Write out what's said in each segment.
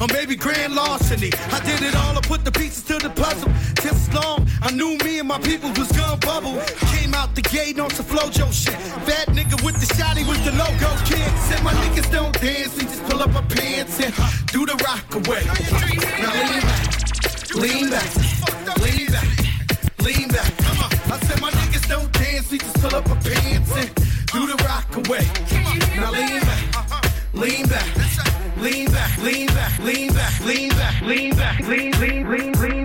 Oh, or maybe grand larceny. I did it all, I put the pieces to the puzzle. Just long, I knew me and my people was gonna bubble. Came out the gate on some flojo shit. Fat nigga with the shotty was the logo kid. Said my niggas don't dance, we just pull up our pants and do the rock away. Now lean back, lean back, lean back, lean back. Come on. I said my niggas don't dance, we just pull up our pants and do the rock away. Now lean back, lean back, lean back, lean back, lean back, lean back, lean back, lean, lean, lean, lean, lean,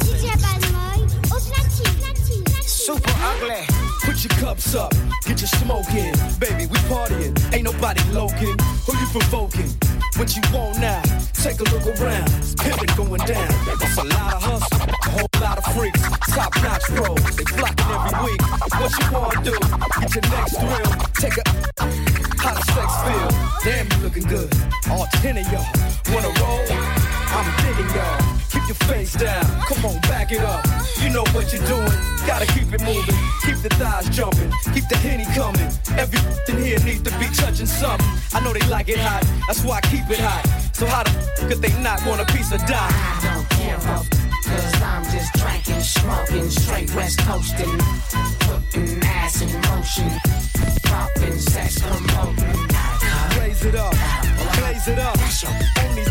DJ Badmoy, au platine. Super ugly. Put your cups up, get your smoke in. Baby, we partying, ain't nobody loking. Who you provoking? What you want now? Take a look around, it's pimpin' going down. It's a lot of hustle, a whole lot of freaks. Top notch pros, they flocking every week. What you wanna do? Get your next thrill. Take a how does sex feel? Damn, you looking good. All ten of y'all wanna roll? I'm digging y'all. Keep your face down. Come on, back it up. You know what you're doing. Gotta keep it moving. Keep the thighs jumping. Keep the henny coming. Everything here needs to be touching something. I know they like it hot. That's why I keep it hot. So how the f- could they not want a piece of die? I don't care about Cause I'm just drinking, smoking, straight west coasting. Putting ass in motion. Popping, sex promoting. Raise it up. Blaze it up. Only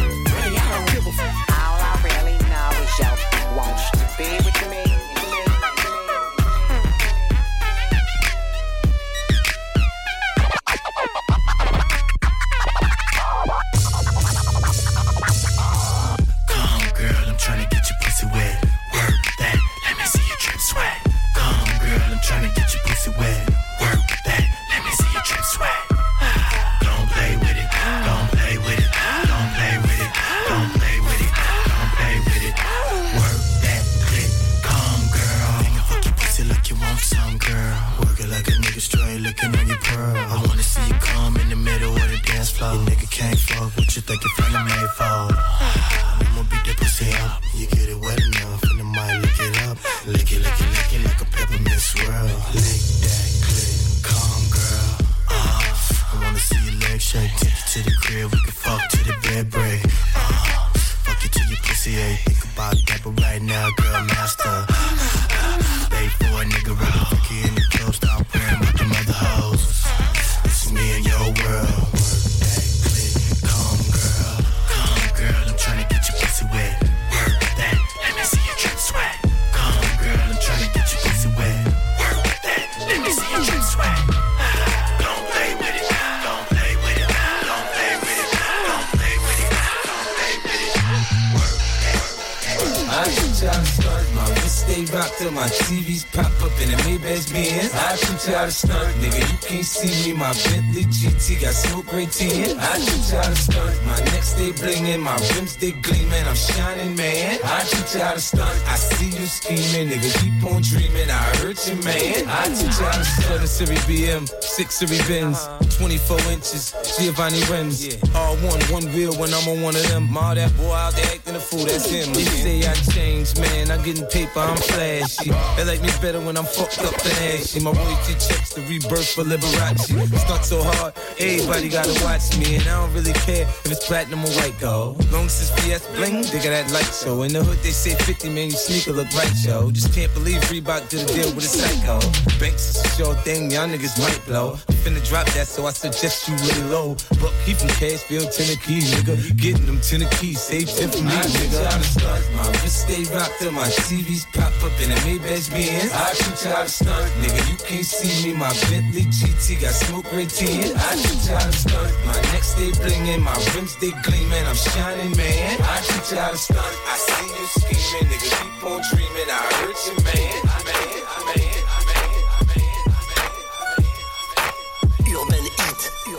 can't see me, my Bentley GT got smoke in. I teach how to start, my neck stay blingin', my rims they gleamin', I'm shining, man. I teach how to start, I see you scheming, nigga, keep on dreaming, I hurt you, man. I teach how to start a Series BM, six Series Benz, uh-huh. 24 inches, Giovanni rims, all one, one wheel when I'm on one of them. All that boy out there acting a fool, that's him. They say I changed, man, I'm getting paper, I'm flashy. They like me better when I'm fucked up than ashy. My royalty checks the rebirth for Liberace. It's not so hard, everybody gotta watch me, and I don't really care if it's platinum or white gold. Long as it's VS bling, they got that light show. In the hood, they say 50, man, you sneaker look right, yo. Just can't believe Reebok did a deal with a psycho. Banks is a sure thing, y'all niggas might blow. I'm finna drop that, so I suggest you lay low. But keep from Cashville, Tennessee, nigga. Getting them Tennessee, save 10 for me, nigga. I'm the stars, My wrist stay rock till my CVs pop up in a Maybach Benz. I you how to stunt, nigga. You can't see me. My Bentley GT got smoke red tin. I teach you how to stunt. My neck stay blingin', my rims they gleamin'. I'm shining, man. I teach you how to stunt. I see you scheming, nigga. Keep on dreaming. I heard you, man. man, man.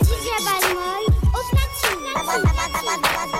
DJ Badmoy au platine.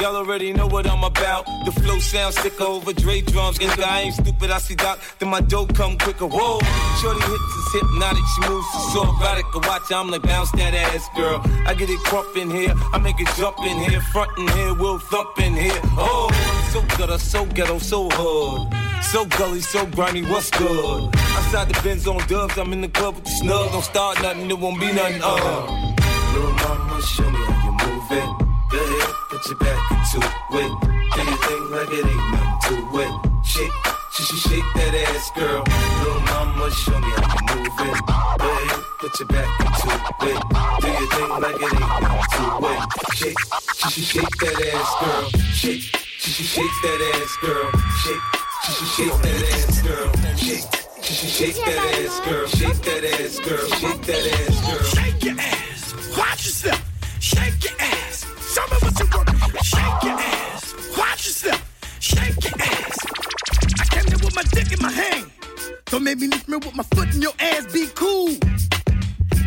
Y'all already know what I'm about. The flow sounds sick over Dre drums. And I ain't stupid, I see Doc, then my dough come quicker. Whoa, Shorty hits is hypnotic, she moves so erotic. I watch, I'm like, bounce that ass, girl. I get it crump in here, I make it jump in here, front in here, we'll thump in here. Oh, so ghetto, so ghetto, so hood. So gully, so grimy, what's good? Outside the Benz on dubs, I'm in the club with the snug. Don't start nothing, it won't be nothing, uh. Little mama, show me how you move it. Put your back into it. Do your thing like it ain't nothing to it. Shake, should shake that ass, girl. Little mama, show me how you move it. Go put your back into it. Do your thing like it ain't nothing to it. Shake, should shake that ass, girl. Shake, should shake that ass, girl. Shake, should shake that ass, girl. Shake. Shake that ass, girl. Shake that ass, girl. Shake that ass, girl. Shake your ass. Watch yourself. Your ass. Watch yourself. Shake your ass. I came there with my dick in my hand. Don't make me lift me with my foot in your ass. Be cool.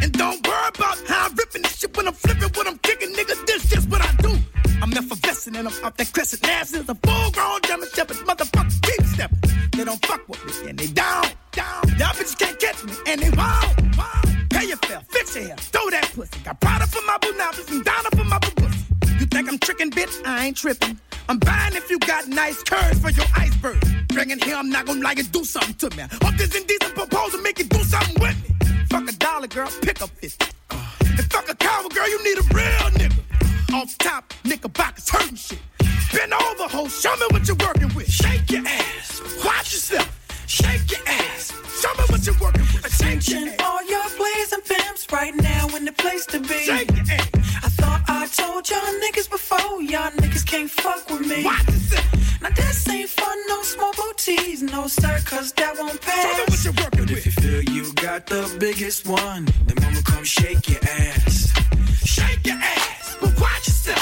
And don't worry about how I'm ripping this shit when I'm flipping, what I'm kicking, nigga. This just what I do. I'm effervescent and I'm off that crescent. Now since a full grown German shepherd, motherfucker keep stepping. They don't fuck with me and they down, down. Y'all bitches can't catch me and they won't. Pay your fare, fix your hair, I ain't tripping. I'm buying if you got nice curves for your iceberg. Bringing here, I'm not gonna like it, do something to me. Hope this indecent proposal make you do something with me. Fuck a dollar, girl, pick up 50. And fuck a coward, girl, you need a real nigga. Off top, knickerbockers hurting shit. Bend over, ho, show me what you're working with. Shake your ass, watch yourself. Shake your ass, show me what you're working with. Attention, your all your players and pimps right now in the place to be. Shake your ass. I thought I told y'all niggas y'all niggas can't fuck with me. Now this ain't fun, no small booties, no sir, cause that won't me what pass. you're working But if you with. feel you got the biggest one, then mama come shake your ass. Shake your ass, but watch yourself.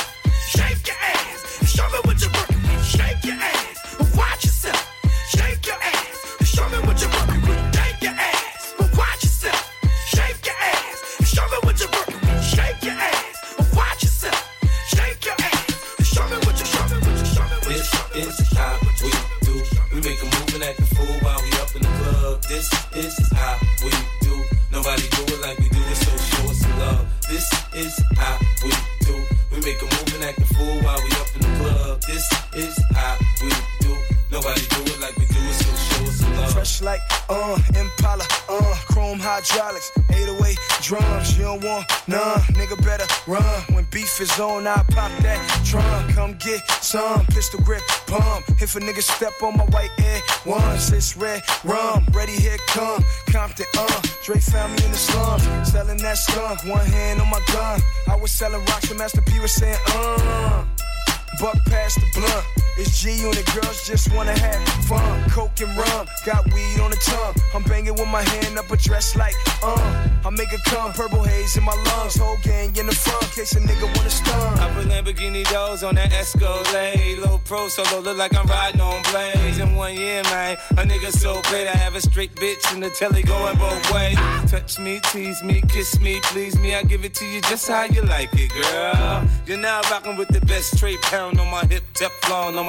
Is I pop that trunk. Come get some pistol grip pump. If a nigga step on my white air once, it's red rum. Ready, here come Compton, uh. Dre found me in the slums, selling that skunk. One hand on my gun. I was selling rocks, and Master P was saying, uh. Buck past the blunt. It's G unit girls just wanna have fun. Coke and rum, got weed on the tongue. I'm banging with my hand up a dress like, uh. I make it come, purple haze in my lungs. Whole gang in the front, case a nigga wanna stun. I put Lamborghini doors on that Escalade. Low pro solo, look like I'm riding on blades. In one year, man, a nigga so great. I have a straight bitch in the telly going both ways. Touch me, tease me, kiss me, please me. I give it to you just how you like it, girl. You're now rocking with the best straight pound on my hip, Teflon on my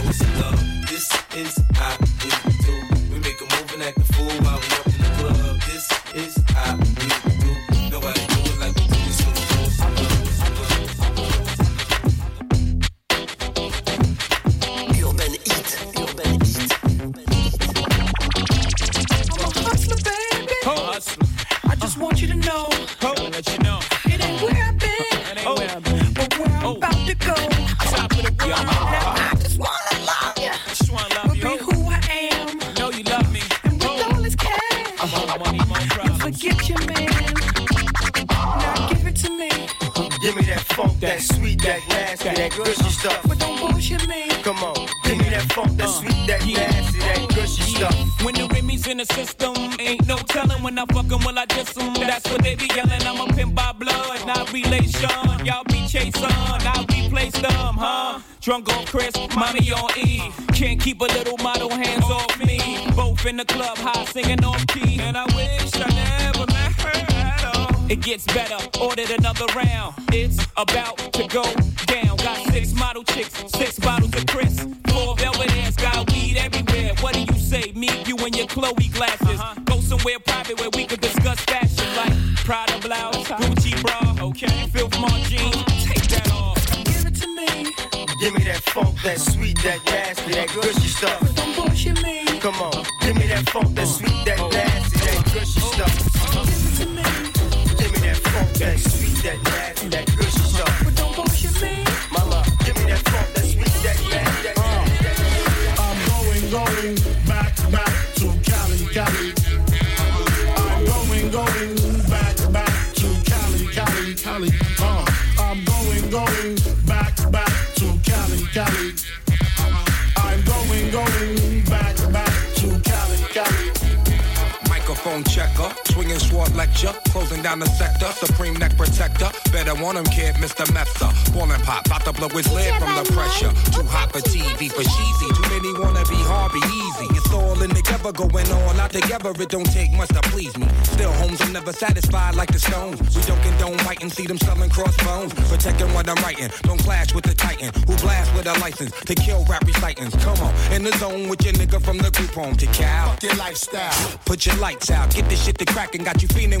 move and that gushy stuff. but don't bullshit me. Come on, give me that funk, that uh. sweet, that nasty, that gushy stuff. When the Remy's in the system, ain't no telling when I fuck 'em, will I diss 'em. That's what they be yelling. I'm a pimp by blood, not relation. Y'all be chasing, I replace them, huh? Drunk on Chris, mommy on E. Can't keep a little model hands off me. Both in the club, high singing off key. And I wish I never It gets better, ordered another round. It's about to go down. Got six model chicks, six bottles of Chris. Four velvet ass, got weed everywhere. What do you say? Me, you, and your Chloe glasses. Uh-huh. Go somewhere private where we could discuss fashion like Prada blouse, Gucci bra, okay? Filth jeans, take that off. Give it to me, Give me that funk, that sweet, that nasty, that gushy stuff. don't bullshit me. Come on, give me that funk, that sweet, that oh. nasty, that sweet, that nasty, sword lecture, closing down the sector, supreme neck protector. Better want him, kid, Mr. Mepsa. Ballin' pop, about to blow his lid from the pressure. Too hot for TV, for cheesy. Too many wanna be hard, be easy. It's all in together, going all out together. It don't take much to please me. Still, homes are never satisfied like the Stones. We don't condone fighting, see them selling crossbones. Protecting what I'm writing, don't clash with the Titan who blast with a license to kill rap recitants. Come on, in the zone with your nigga from the group home to Cal. Fuck your lifestyle. Put your lights out, get this shit to crackin', got you feeling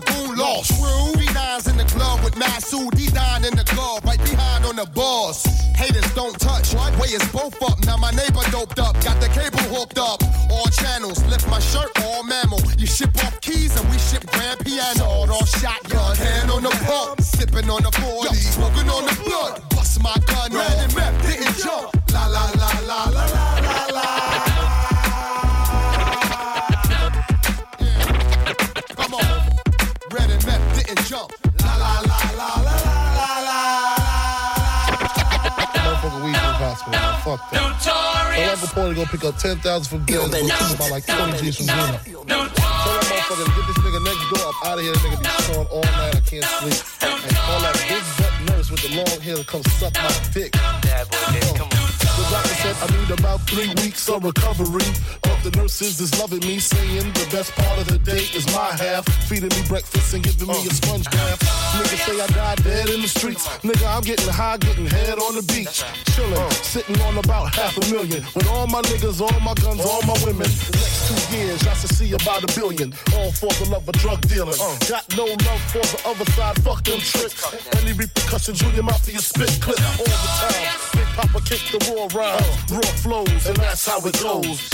lost. True, D9's in the club with Masu, D9 in the glove, right behind on the boss. Haters don't touch, way is both up. Now my neighbor doped up, got the cable hooked up. All channels, lift my shirt, all mammal. You ship off keys and we ship grand piano. Sword off shotgun, hand on the pump, sipping on the 40, smoking on the blood. Bust my gun, red and didn't jump. La la la la la la. Jump. La la la la la la la la. Motherfucker weed from hospital. man. Fuck that. So Uncle Paulie go pick up 10,000 from Bills, go pick about like 20 G's from Bruno. Tell that motherfucker to get this nigga next door up out of here. Nigga be snoring all night. I can't sleep. And call that big butt nurse with the long hair to come suck my dick. The doctor said I need about three weeks of recovery. The nurses is loving me, saying the best part of the day is my half. Feeding me breakfast and giving me a sponge bath. Niggas say I died dead in the streets. Nigga, I'm getting high, getting head on the beach. Chillin', sitting on about half a million. With all my niggas, all my guns, all my women. The next two years, I should see about a billion. All for the love of drug dealing. Got no love for the other side, fuck them tricks. Any repercussions, Junior Mafia spit clip all the time. Big Papa kick the raw rhymes, raw flows, and that's how it goes.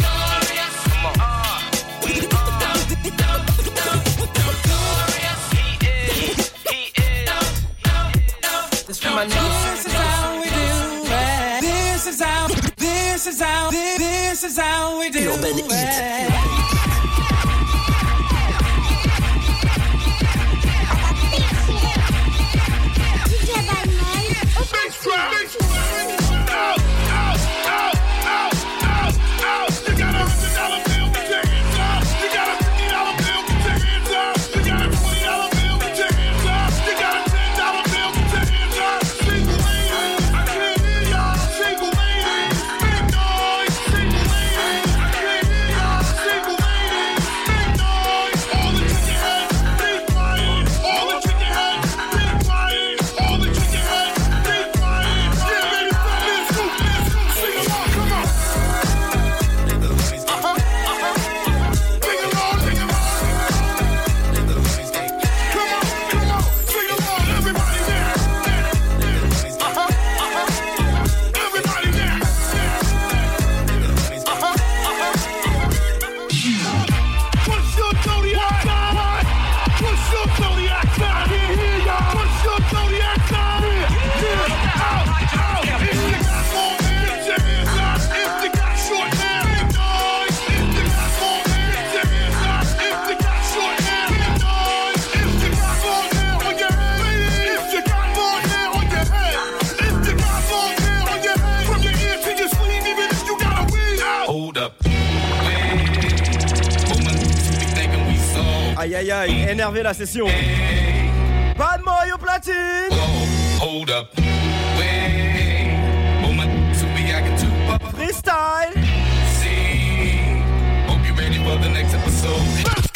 This for my niggas. This is how we do it. This is how. This is how. This is how we do Urban it. Aïe aïe aïe, énervé la session. Bad Boy au platine. Hold up. Wait. Woman, so we got two papa. Freestyle. See. Hope you ready for the next episode.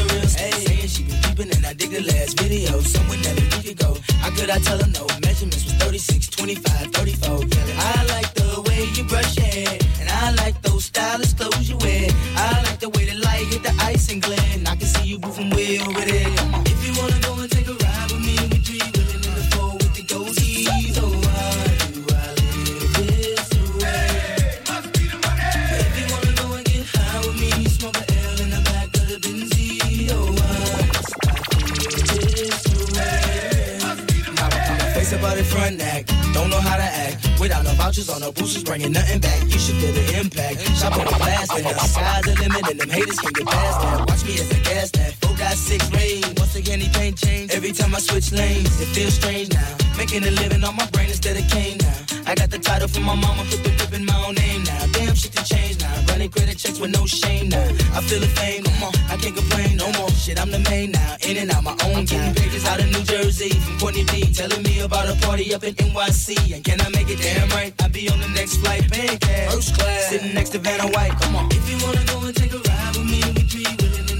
And real, hey, saying she been peeping and I dig the last video. Somewhere that a week ago. How could I tell her no? Measurements was 36, 25, 34. I like the way you brush your hair, and I like those stylish clothes you wear. I like the way the light hit the ice and glint. I can see you moving way over there. If you wanna go and take a don't know how to act. Without no vouchers on no boosters, bringing nothing back. You should feel the impact. Shop on the blast, and the sky's the limit, and them haters can get past that. Watch me as I gas that. Four oh, got six range. Once again, anything change. Every time I switch lanes, it feels strange now. Making a living on my brain instead of cane now. I got the title from my mama, put the whip in my own name now. Damn shit to change now. Running credit checks with no shame now. I feel the fame, come on, I can't complain no more. Shit, I'm the main now. In and out my own game. Pages out of New Jersey from Courtney B. Telling me about a party up in NYC. And can I make it damn right? I'll be on the next flight, paying cash. First class. Sitting next to Vanna White, come on. If you wanna go and take a ride with me, we three willing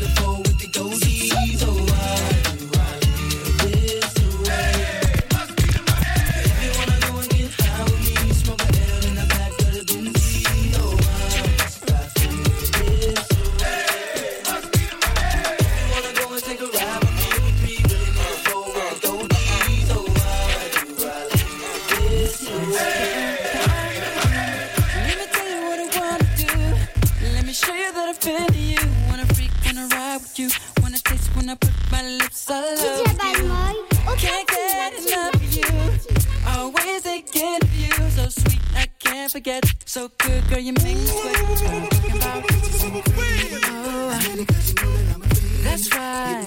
you. Wanna freak, ride with you. Taste when I put my lips. Can't get enough of you. Always thinking of you. So sweet, I can't forget. So good, girl, you make me sweat. I'm.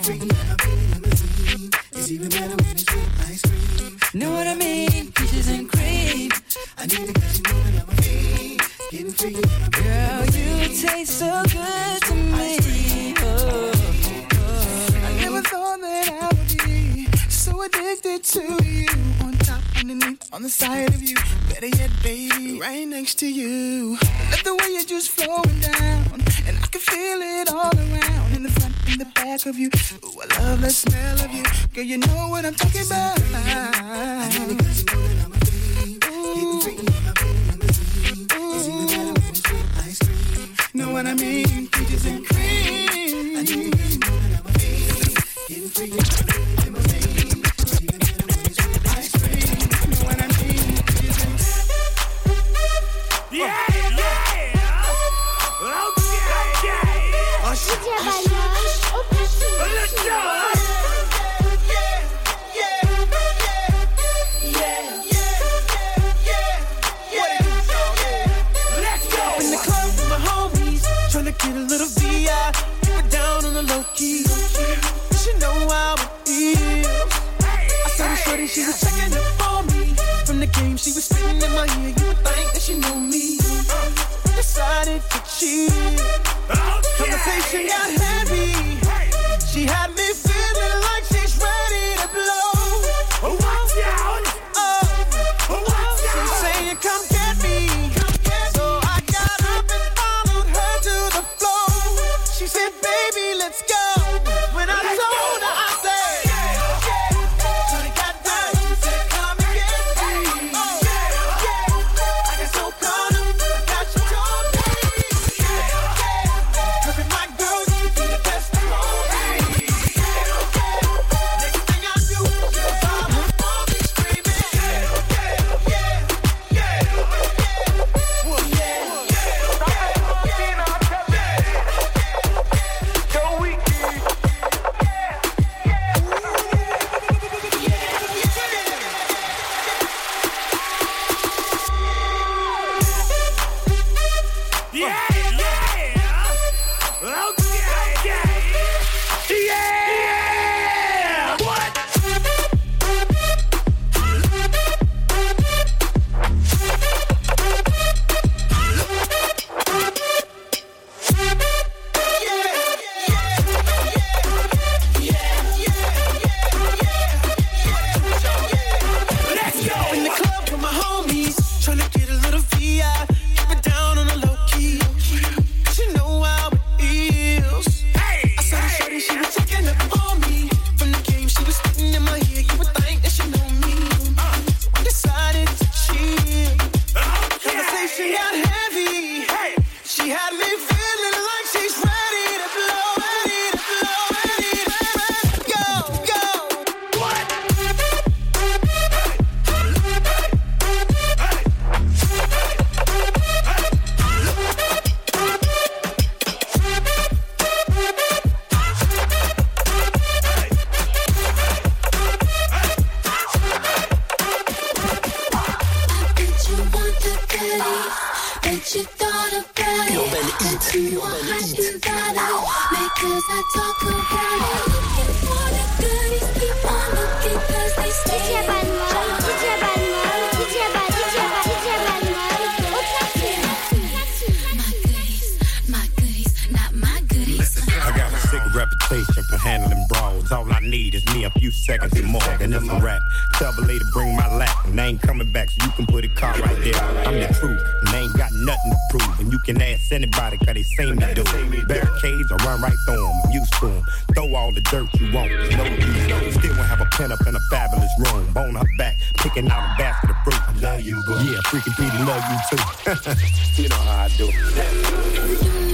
You oh, know what I mean? So good to me. Oh, I never thought that I would be so addicted to you. On top, underneath, on the side of you. Better yet, baby, right next to you. Love the way you're just flowing down. And I can feel it all around. In the front, in the back of you. Ooh, I love the smell of you. Girl, you know what I'm talking about. What I mean? Peaches and cream. I need you know that I'm a fiend. Getting freaky. Limousine. The game, she was spitting in my ear. You would think that she know me. Decided to cheat. Oh, Conversation got heavy. She had me All I need is me a few seconds and more, and it's a rap. Tell the lady bring my lap, and I ain't coming back, so you can put a car right there. I'm the truth, and I ain't got nothing to prove. And you can ask anybody, cause they seen me do it. Barricades, I run right through them, I'm used to them. Throw all the dirt you want, no use. Still won't have a pen up in a fabulous room. Bone her back, picking out a basket of fruit. I love you, boo. Yeah, freaking Petey love you too. you know how I do.